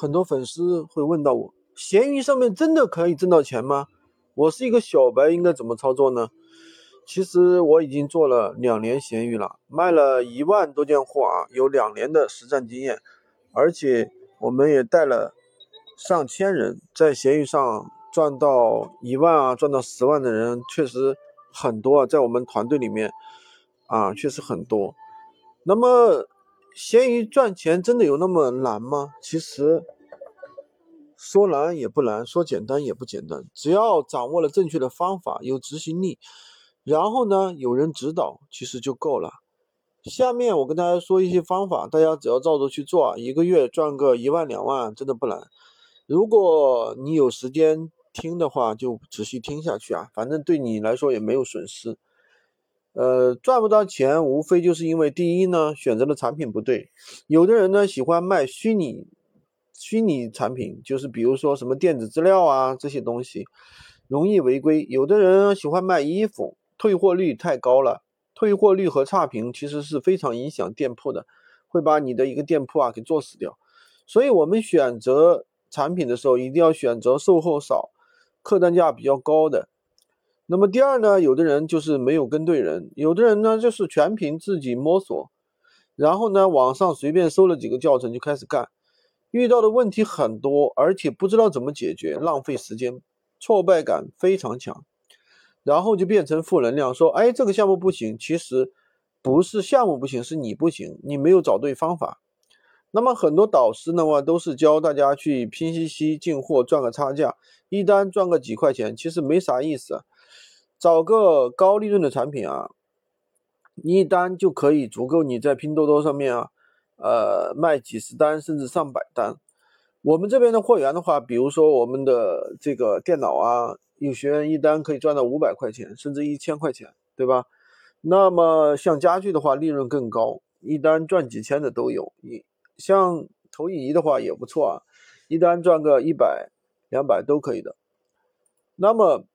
很多粉丝会问到我，闲鱼上面真的可以挣到钱吗？我是一个小白，应该怎么操作呢？其实我已经做了两年闲鱼了，卖了一万多件货啊，有两年的实战经验，而且我们也带了上千人在闲鱼上赚到一万啊，赚到十万的人确实很多啊，在我们团队里面啊，确实很多。那么，闲鱼赚钱真的有那么难吗？其实说难也不难，说简单也不简单，只要掌握了正确的方法，有执行力。然后呢，有人指导，其实就够了。下面我跟大家说一些方法，大家只要照着去做，一个月赚个一万两万，真的不难。如果你有时间听的话，就仔细听下去啊，反正对你来说也没有损失。呃，赚不到钱，无非就是因为第一呢，选择的产品不对。有的人呢喜欢卖虚拟虚拟产品，就是比如说什么电子资料啊这些东西，容易违规。有的人喜欢卖衣服。退货率太高了，退货率和差评其实是非常影响店铺的，会把你的一个店铺啊给做死掉。所以，我们选择产品的时候，一定要选择售后少、客单价比较高的。那么第二呢，有的人就是没有跟对人，有的人呢就是全凭自己摸索，然后呢网上随便搜了几个教程就开始干，遇到的问题很多，而且不知道怎么解决，浪费时间，挫败感非常强。然后就变成负能量，说，哎，这个项目不行。其实不是项目不行，是你不行，你没有找对方法。那么很多导师的话都是教大家去拼夕夕进货赚个差价，一单赚个几块钱，其实没啥意思。找个高利润的产品啊，一单就可以足够你在拼多多上面啊，呃，卖几十单甚至上百单。我们这边的货源的话，比如说我们的这个电脑啊。有学员一单可以赚到五百块钱，甚至一千块钱，对吧？那么像家具的话，利润更高，一单赚几千的都有。你像投影仪的话也不错啊，一单赚个一百、两百都可以的。那么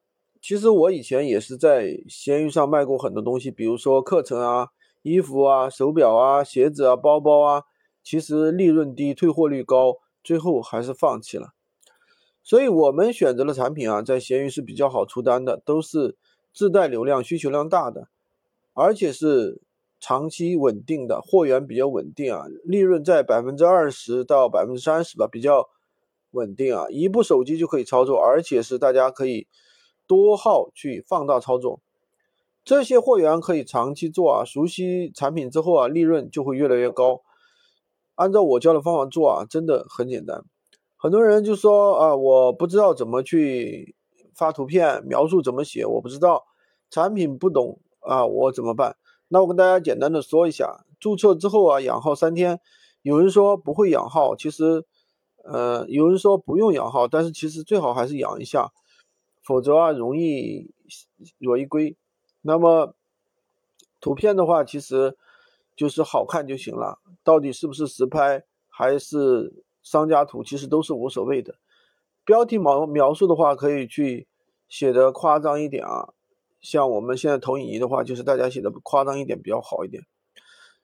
其实我以前也是在闲鱼上卖过很多东西，比如说课程啊、衣服啊、手表啊、鞋子啊、包包啊，其实利润低，退货率高，最后还是放弃了。所以我们选择的产品啊，在闲鱼是比较好出单的，都是自带流量、需求量大的，而且是长期稳定的，货源比较稳定啊，利润在百分之二十到百分之三十吧，比较稳定啊，一部手机就可以操作，而且是大家可以多号去放大操作，这些货源可以长期做啊，熟悉产品之后啊，利润就会越来越高。按照我教的方法做啊，真的很简单。很多人就说啊，我不知道怎么去发图片描述怎么写，我不知道产品不懂啊，我怎么办？那我跟大家简单的说一下，注册之后啊，养号三天。有人说不会养号，其实，呃，有人说不用养号，但是其实最好还是养一下，否则啊，容易违规。那么图片的话，其实就是好看就行了，到底是不是实拍还是？商家图其实都是无所谓的，标题描描述的话可以去写的夸张一点啊，像我们现在投影仪的话，就是大家写的夸张一点比较好一点。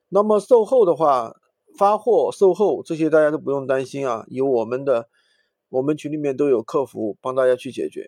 那么售后的话，发货、售后这些大家都不用担心啊，有我们的，我们群里面都有客服帮大家去解决，